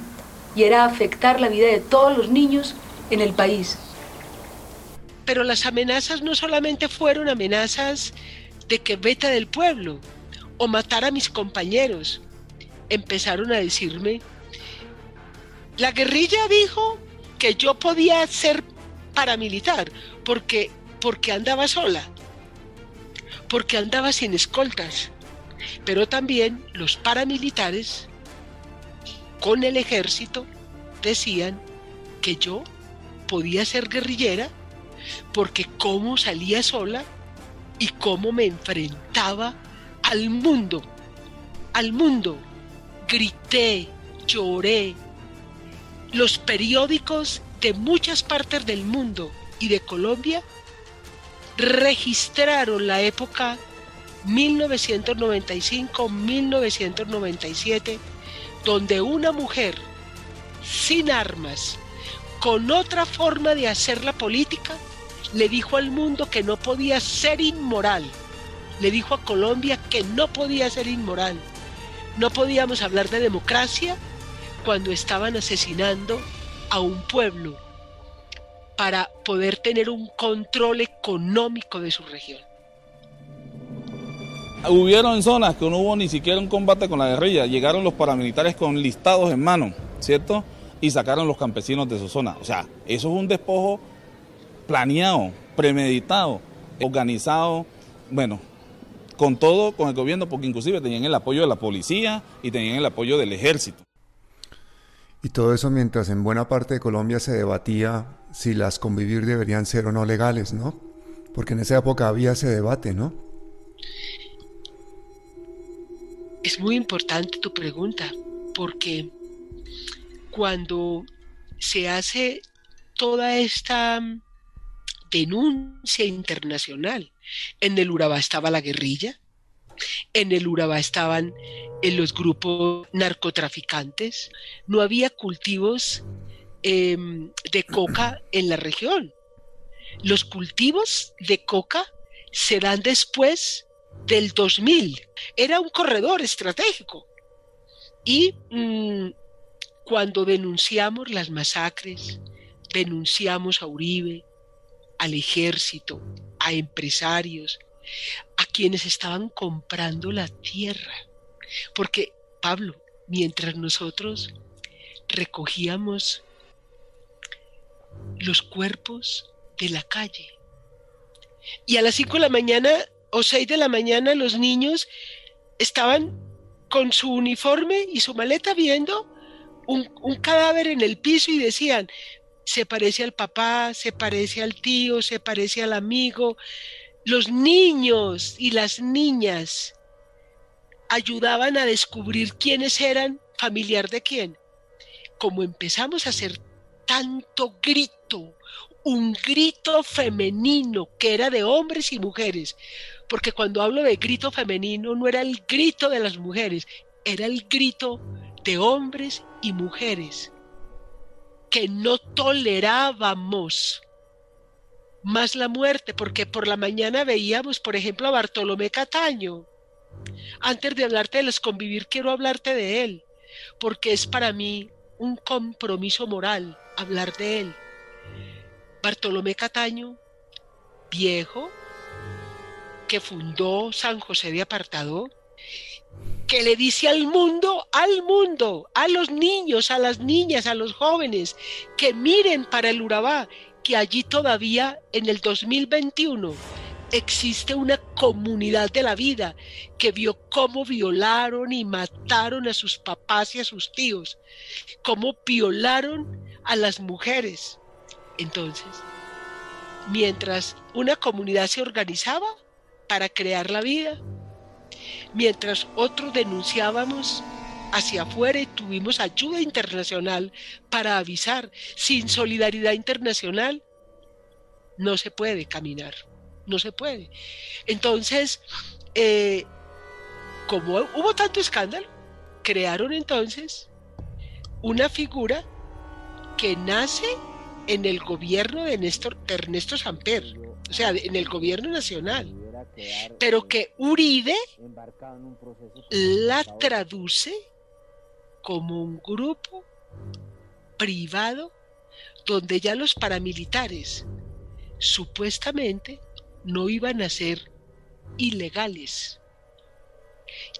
y era afectar la vida de todos los niños en el país. Pero las amenazas no solamente fueron amenazas de que vete del pueblo o matar a mis compañeros. Empezaron a decirme, la guerrilla dijo que yo podía ser paramilitar porque, porque andaba sola porque andaba sin escoltas, pero también los paramilitares con el ejército decían que yo podía ser guerrillera porque cómo salía sola y cómo me enfrentaba al mundo, al mundo. Grité, lloré. Los periódicos de muchas partes del mundo y de Colombia registraron la época 1995-1997, donde una mujer sin armas, con otra forma de hacer la política, le dijo al mundo que no podía ser inmoral. Le dijo a Colombia que no podía ser inmoral. No podíamos hablar de democracia cuando estaban asesinando a un pueblo para poder tener un control económico de su región. Hubieron zonas que no hubo ni siquiera un combate con la guerrilla, llegaron los paramilitares con listados en mano, ¿cierto? Y sacaron los campesinos de su zona. O sea, eso es un despojo planeado, premeditado, organizado, bueno, con todo, con el gobierno, porque inclusive tenían el apoyo de la policía y tenían el apoyo del ejército. Y todo eso mientras en buena parte de Colombia se debatía si las convivir deberían ser o no legales, ¿no? Porque en esa época había ese debate, ¿no? Es muy importante tu pregunta, porque cuando se hace toda esta denuncia internacional, en el Urabá estaba la guerrilla, en el Urabá estaban en los grupos narcotraficantes, no había cultivos em, de coca en la región. Los cultivos de coca se dan después del 2000. Era un corredor estratégico. Y mm, cuando denunciamos las masacres, denunciamos a Uribe, al ejército, a empresarios, a quienes estaban comprando la tierra. Porque, Pablo, mientras nosotros recogíamos los cuerpos de la calle, y a las 5 de la mañana o 6 de la mañana los niños estaban con su uniforme y su maleta viendo un, un, cadáver en el piso y decían, se parece al papá, se parece al tío, se parece al amigo, los niños y las niñas ayudaban a descubrir quiénes eran familiar de quién. Como empezamos a hacer tanto grito, un grito femenino que era de hombres y mujeres, porque cuando hablo de grito femenino no era el grito de las mujeres, era el grito de hombres y mujeres que no tolerábamos más la muerte, porque por la mañana veíamos, por ejemplo, a Bartolomé Cataño. Antes de hablarte de los convivir, quiero hablarte de él, porque es para mí un compromiso moral hablar de él. Bartolomé Cataño, viejo, que fundó San José de Apartado, que le dice al mundo, al mundo, a los niños, a las niñas, a los jóvenes, que miren para el Urabá que allí todavía en el 2021 existe una comunidad de la vida que vio cómo violaron y mataron a sus papás y a sus tíos, cómo violaron a las mujeres. Entonces, mientras una comunidad se organizaba para crear la vida, mientras otros denunciábamos hacia afuera y tuvimos ayuda internacional para avisar. Sin solidaridad internacional no se puede caminar, no se puede. Entonces, eh, como hubo tanto escándalo, crearon entonces una figura que nace en el gobierno de, Ernesto Samper, o sea, en el gobierno nacional, pero que Uribe la traduce como un grupo privado donde ya los paramilitares supuestamente no iban a ser ilegales,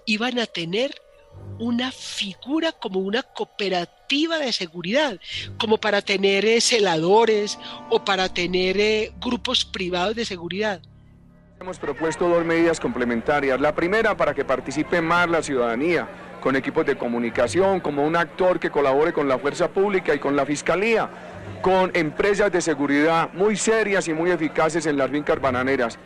iban a tener una figura como una cooperativa de seguridad, como para tener eh, celadores o para tener eh, grupos privados de seguridad. Hemos propuesto dos medidas complementarias. La primera, para que participe más la ciudadanía con equipos de comunicación, como un actor que colabore con la fuerza pública y con la fiscalía, con empresas de seguridad muy serias y muy eficaces en las fincas bananeras.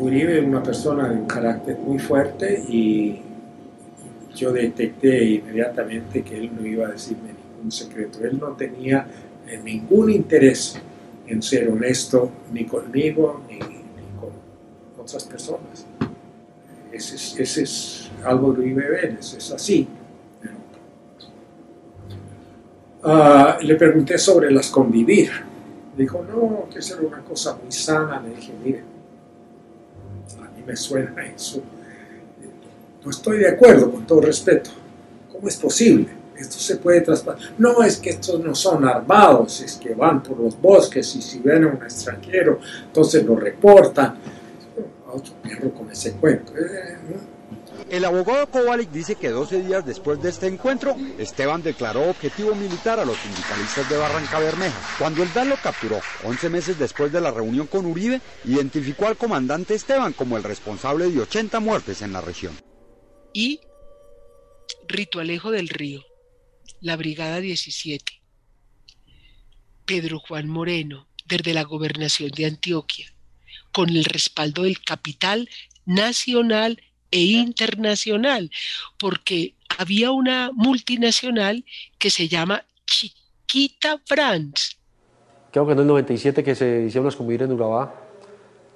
Uribe es una persona de un carácter muy fuerte y yo detecté inmediatamente que él no iba a decirme ningún secreto. Él no tenía eh, ningún interés en ser honesto ni conmigo ni, con otras personas. Ese es algo de Vélez, es así. Uh, le pregunté sobre las convivir. Dijo, no, que eso una cosa muy sana. Le dije, mire, a mí me suena eso. No estoy de acuerdo, con todo respeto. ¿Cómo es posible? Esto se puede traspasar. No es que estos no son armados, es que van por los bosques y si ven a un extranjero, entonces lo reportan. A otro perro con ese cuento. Eh, El abogado Kovalik dice que 12 días después de este encuentro, Esteban declaró objetivo militar a los sindicalistas de Barranca Bermeja. Cuando el DAN lo capturó, 11 meses después de la reunión con Uribe, identificó al comandante Esteban como el responsable de 80 muertes en la región. Y Ritualejo del Río, la Brigada 17. Pedro Juan Moreno, desde la gobernación de Antioquia, con el respaldo del capital nacional e internacional, porque había una multinacional que se llama Chiquita Brands. Creo que en el 97 que se hicieron las convivir en Urabá,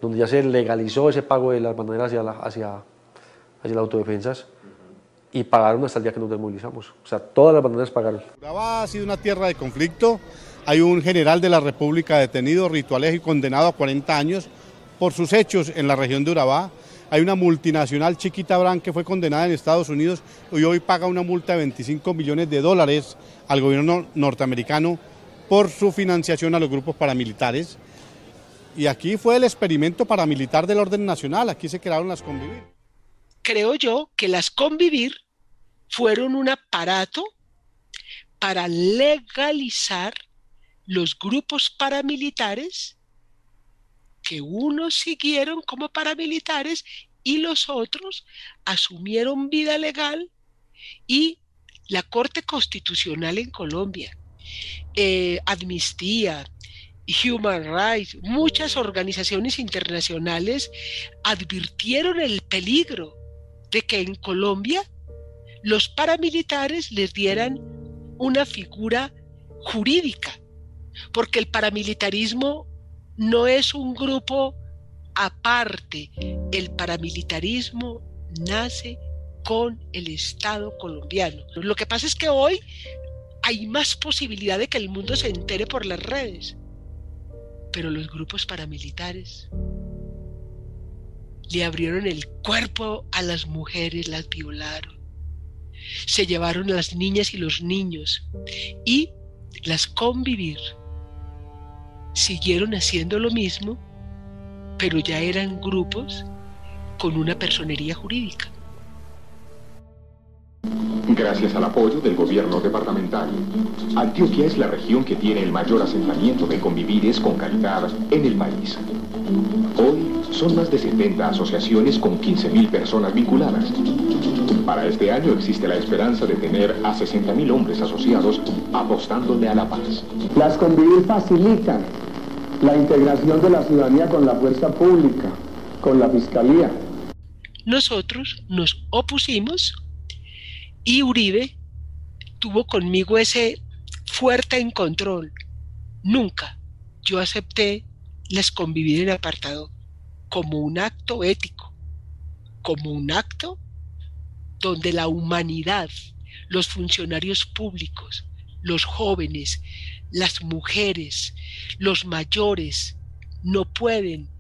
donde ya se legalizó ese pago de las banderas hacia, la, hacia, hacia las autodefensas y pagaron hasta el día que nos desmovilizamos. O sea, todas las banderas pagaron. Urabá ha sido una tierra de conflicto. Hay un general de la República detenido, Ritualejo, y condenado a 40 años por sus hechos en la región de Urabá. Hay una multinacional Chiquita Brand que fue condenada en Estados Unidos y hoy paga una multa de 25 millones de dólares al gobierno norteamericano por su financiación a los grupos paramilitares. Y aquí fue el experimento paramilitar del orden nacional, aquí se crearon las convivir. Creo yo que las convivir fueron un aparato para legalizar los grupos paramilitares que unos siguieron como paramilitares y los otros asumieron vida legal y la Corte Constitucional en Colombia, eh, Amnistía, Human Rights, muchas organizaciones internacionales advirtieron el peligro de que en Colombia los paramilitares les dieran una figura jurídica, porque el paramilitarismo no es un grupo aparte. El paramilitarismo nace con el Estado colombiano. Lo que pasa es que hoy hay más posibilidad de que el mundo se entere por las redes. Pero los grupos paramilitares le abrieron el cuerpo a las mujeres, las violaron. Se llevaron las niñas y los niños y las convivir siguieron haciendo lo mismo, pero ya eran grupos con una personería jurídica. Gracias al apoyo del gobierno departamental, Antioquia es la región que tiene el mayor asentamiento de convivires con calidad en el país. Hoy son más de 70 asociaciones con 15.000 personas vinculadas. Para este año existe la esperanza de tener a 60.000 hombres asociados apostándole a la paz. Las convivir facilitan la integración de la ciudadanía con la fuerza pública, con la fiscalía. Nosotros nos opusimos y Uribe tuvo conmigo ese fuerte en control. Nunca yo acepté les convivir en apartado como un acto ético, como un acto donde la humanidad, los funcionarios públicos, los jóvenes, las mujeres, los mayores, no pueden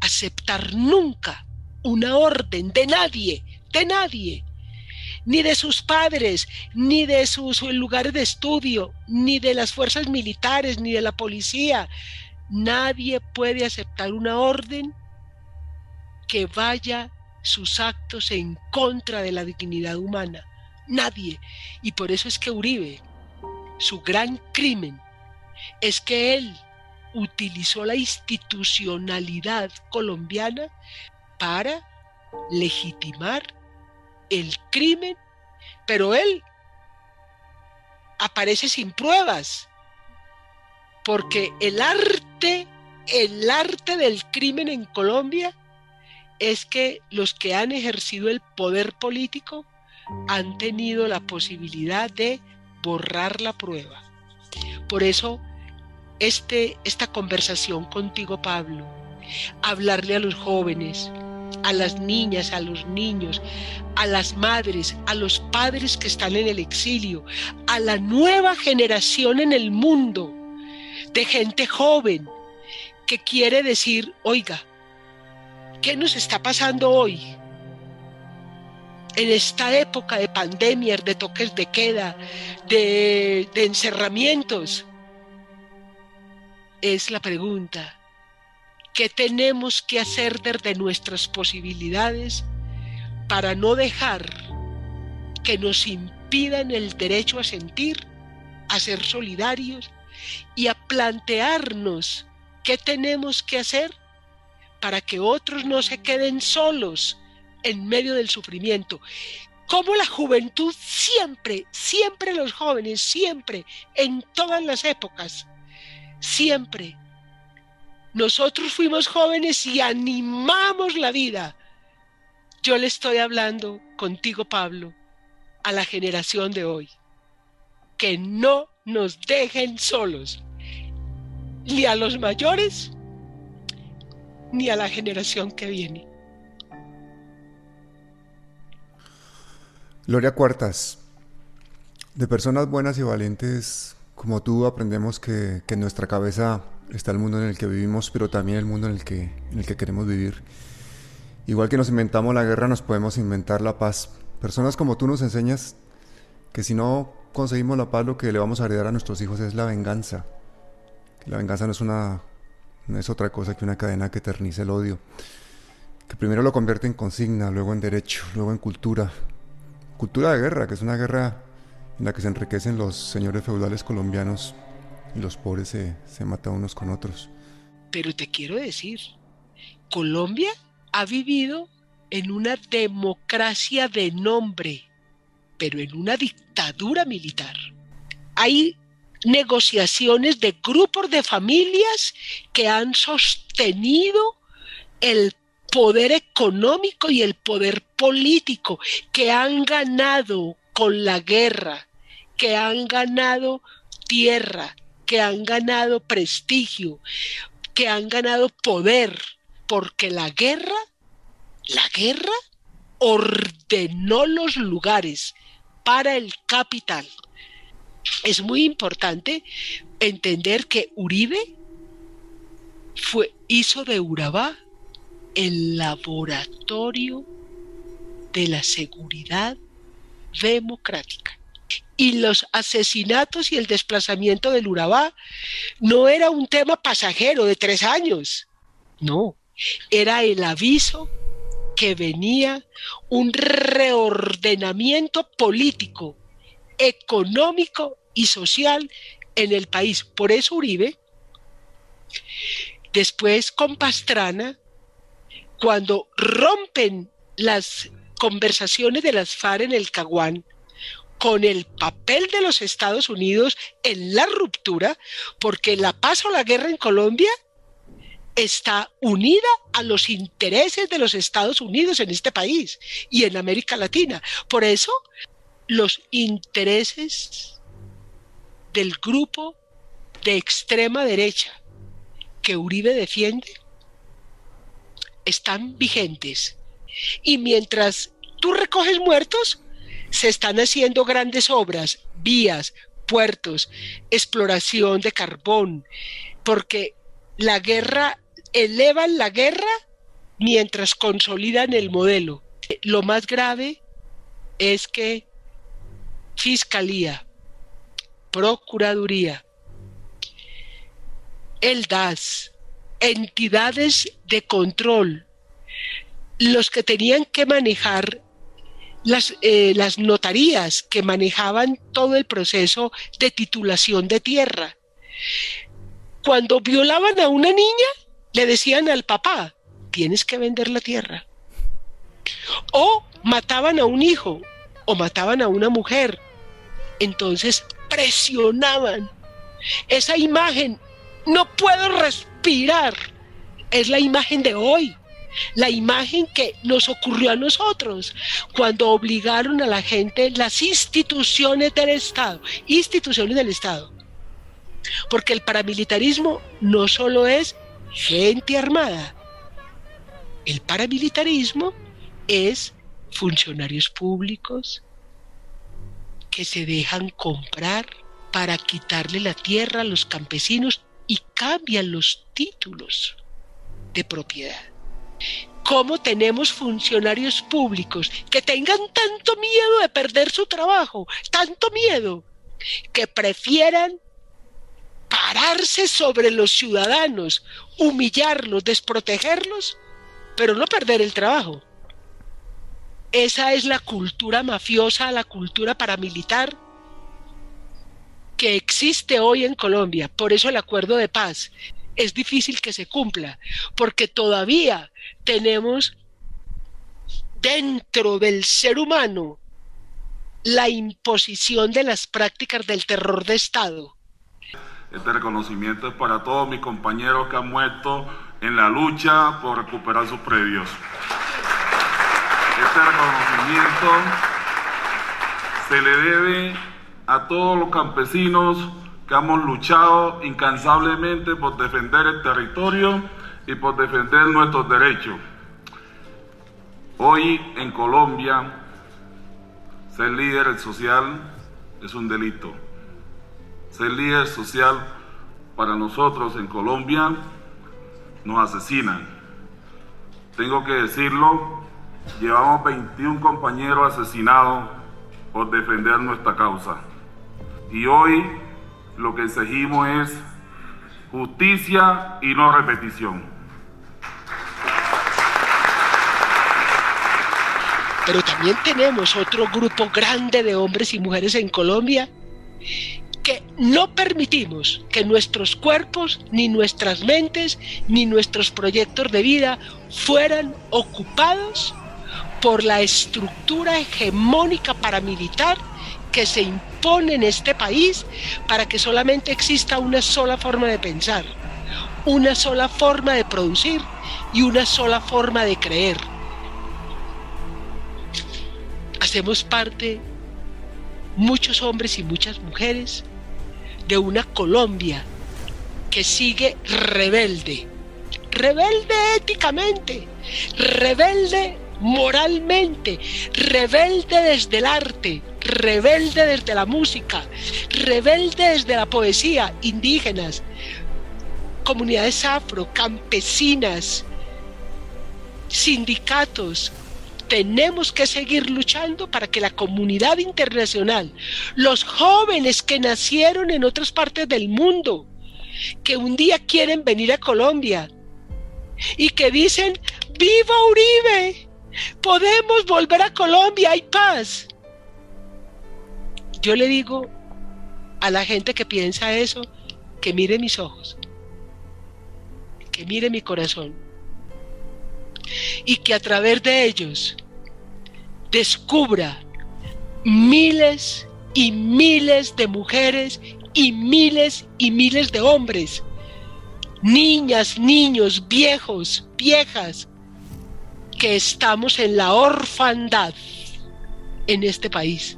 aceptar nunca una orden de nadie, de nadie, ni de sus padres, ni de sus lugares de estudio, ni de las fuerzas militares, ni de la policía. Nadie puede aceptar una orden que vaya sus actos en contra de la dignidad humana. Nadie. Y por eso es que Uribe, su gran crimen, es que él utilizó la institucionalidad colombiana para legitimar el crimen, pero él aparece sin pruebas, porque el arte, el arte del crimen en Colombia es que los que han ejercido el poder político han tenido la posibilidad de borrar la prueba. Por eso, este, esta conversación contigo, Pablo, hablarle a los jóvenes, a las niñas, a los niños, a las madres, a los padres que están en el exilio, a la nueva generación en el mundo de gente joven que quiere decir, oiga, ¿qué nos está pasando hoy? En esta época de pandemias, de toques de queda, de, de encerramientos, es la pregunta ¿Qué tenemos que hacer desde nuestras posibilidades para no dejar que nos impidan el derecho a sentir, a ser solidarios y a plantearnos qué tenemos que hacer para que otros no se queden solos en medio del sufrimiento. Como la juventud siempre, siempre los jóvenes, siempre, en todas las épocas, siempre. Nosotros fuimos jóvenes y animamos la vida. Yo le estoy hablando contigo, Pablo, a la generación de hoy. Que no nos dejen solos, ni a los mayores, ni a la generación que viene. Gloria Cuartas, de personas buenas y valientes como tú aprendemos que, en nuestra cabeza está el mundo en el que vivimos, pero también el mundo en el, que, en el que queremos vivir. Igual que nos inventamos la guerra, nos podemos inventar la paz. Personas como tú nos enseñas que si no conseguimos la paz, lo que le vamos a heredar a nuestros hijos es la venganza. La venganza no es una no es otra cosa que una cadena que eterniza el odio, que primero lo convierte en consigna, luego en derecho, luego en cultura. Cultura de guerra, que es una guerra en la que se enriquecen los señores feudales colombianos y los pobres se, se matan unos con otros. Pero te quiero decir, Colombia ha vivido en una democracia de nombre, pero en una dictadura militar. Hay negociaciones de grupos de familias que han sostenido el poder económico y el poder político, que han ganado con la guerra, que han ganado tierra, que han ganado prestigio, que han ganado poder, porque la guerra, la guerra ordenó los lugares para el capital es muy importante entender que Uribe fue, hizo de Urabá el laboratorio de la seguridad democrática. Y los asesinatos y el desplazamiento del Urabá no era un tema pasajero de tres años, no, era el aviso que venía un reordenamiento político económico y social en el país. Por eso Uribe, después con Pastrana, cuando rompen las conversaciones de las FARC en el Caguán, con el papel de los Estados Unidos en la ruptura, porque la paz o la guerra en Colombia está unida a los intereses de los Estados Unidos en este país y en América Latina. Por eso los intereses del grupo de extrema derecha que Uribe defiende están vigentes. Y mientras tú recoges muertos, se están haciendo grandes obras, vías, puertos, exploración de carbón, porque la guerra, elevan la guerra mientras consolidan el modelo. Lo más grave es que Fiscalía, Procuraduría, el DAS, entidades de control, los que tenían que manejar las, eh, las, notarías que manejaban todo el proceso de titulación de tierra. Cuando violaban a una niña, le decían al papá, tienes que vender la tierra. O mataban a un hijo, o mataban a una mujer, entonces presionaban. Esa imagen, no puedo respirar, es la imagen de hoy. La imagen que nos ocurrió a nosotros cuando obligaron a la gente las instituciones del Estado, instituciones del Estado. Porque el paramilitarismo no solo es gente armada, el paramilitarismo es funcionarios públicos, que se dejan comprar para quitarle la tierra a los campesinos y cambian los títulos de propiedad. ¿Cómo tenemos funcionarios públicos que tengan tanto miedo de perder su trabajo, tanto miedo, que prefieran pararse sobre los ciudadanos, humillarlos, desprotegerlos, pero no perder el trabajo? Esa es la cultura mafiosa, la cultura paramilitar que existe hoy en Colombia. Por eso el acuerdo de paz es difícil que se cumpla, porque todavía tenemos dentro del ser humano la imposición de las prácticas del terror de Estado. Este reconocimiento es para todos mis compañeros que han muerto en la lucha por recuperar sus predios. Este reconocimiento se le debe a todos los campesinos que hemos luchado incansablemente por defender el territorio y por defender nuestros derechos. Hoy en Colombia, ser líder social es un delito. Ser líder social para nosotros en Colombia nos asesinan. Tengo que decirlo, llevamos 21 compañeros asesinados por defender nuestra causa. Y hoy lo que exigimos es justicia y no repetición. Pero también tenemos otro grupo grande de hombres y mujeres en Colombia que no permitimos que nuestros cuerpos, ni nuestras mentes, ni nuestros proyectos de vida fueran ocupados por la estructura hegemónica paramilitar que se impone en este país para que solamente exista una sola forma de pensar, una sola forma de producir y una sola forma de creer. Hacemos parte, muchos hombres y muchas mujeres, de una Colombia que sigue rebelde, rebelde éticamente, rebelde moralmente, rebelde desde el arte, rebelde desde la música, rebelde desde la poesía, indígenas, comunidades afro, campesinas, sindicatos, tenemos que seguir luchando para que la comunidad internacional, los jóvenes que nacieron en otras partes del mundo, que un día quieren venir a Colombia y que dicen, viva Uribe, podemos volver a Colombia, hay paz. Yo le digo a la gente que piensa eso, que mire mis ojos, que mire mi corazón y que a través de ellos descubra miles y miles de mujeres y miles y miles de hombres, niñas, niños, viejos, viejas, que estamos en la orfandad en este país,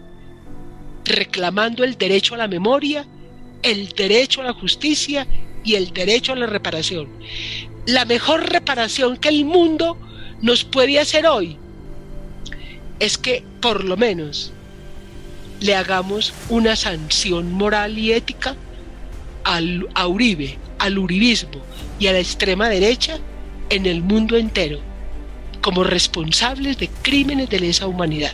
reclamando el derecho a la memoria, el derecho a la justicia y el derecho a la reparación. La mejor reparación que el mundo nos puede hacer hoy es que por lo menos le hagamos una sanción moral y ética al, a Uribe, al uribismo y a la extrema derecha en el mundo entero como responsables de crímenes de lesa humanidad.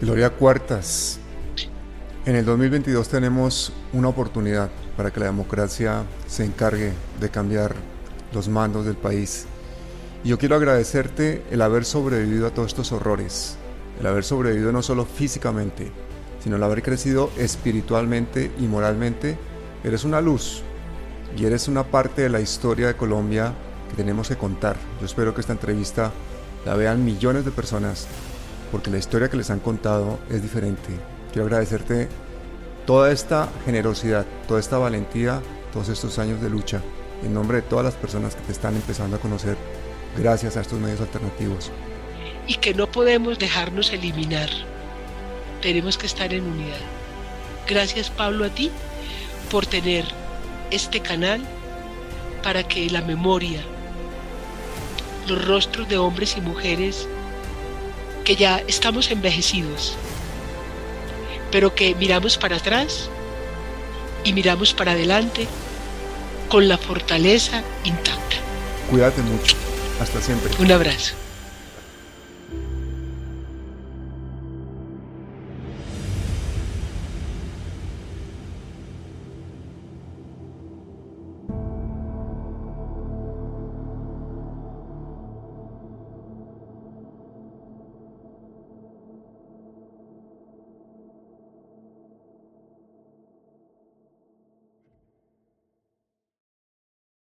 Gloria Cuartas, en el 2022 tenemos una oportunidad para que la democracia se encargue de cambiar los mandos del país. Y yo quiero agradecerte el haber sobrevivido a todos estos horrores, el haber sobrevivido no solo físicamente, sino el haber crecido espiritualmente y moralmente. Eres una luz y eres una parte de la historia de Colombia que tenemos que contar. Yo espero que esta entrevista la vean millones de personas porque la historia que les han contado es diferente. Quiero agradecerte toda esta generosidad, toda esta valentía, todos estos años de lucha, en nombre de todas las personas que te están empezando a conocer gracias a estos medios alternativos. Y que no podemos dejarnos eliminar. Tenemos que estar en unidad. Gracias Pablo a ti por tener este canal para que la memoria, los rostros de hombres y mujeres que ya estamos envejecidos, pero que miramos para atrás y miramos para adelante con la fortaleza intacta. Cuídate mucho. Hasta siempre. Un abrazo.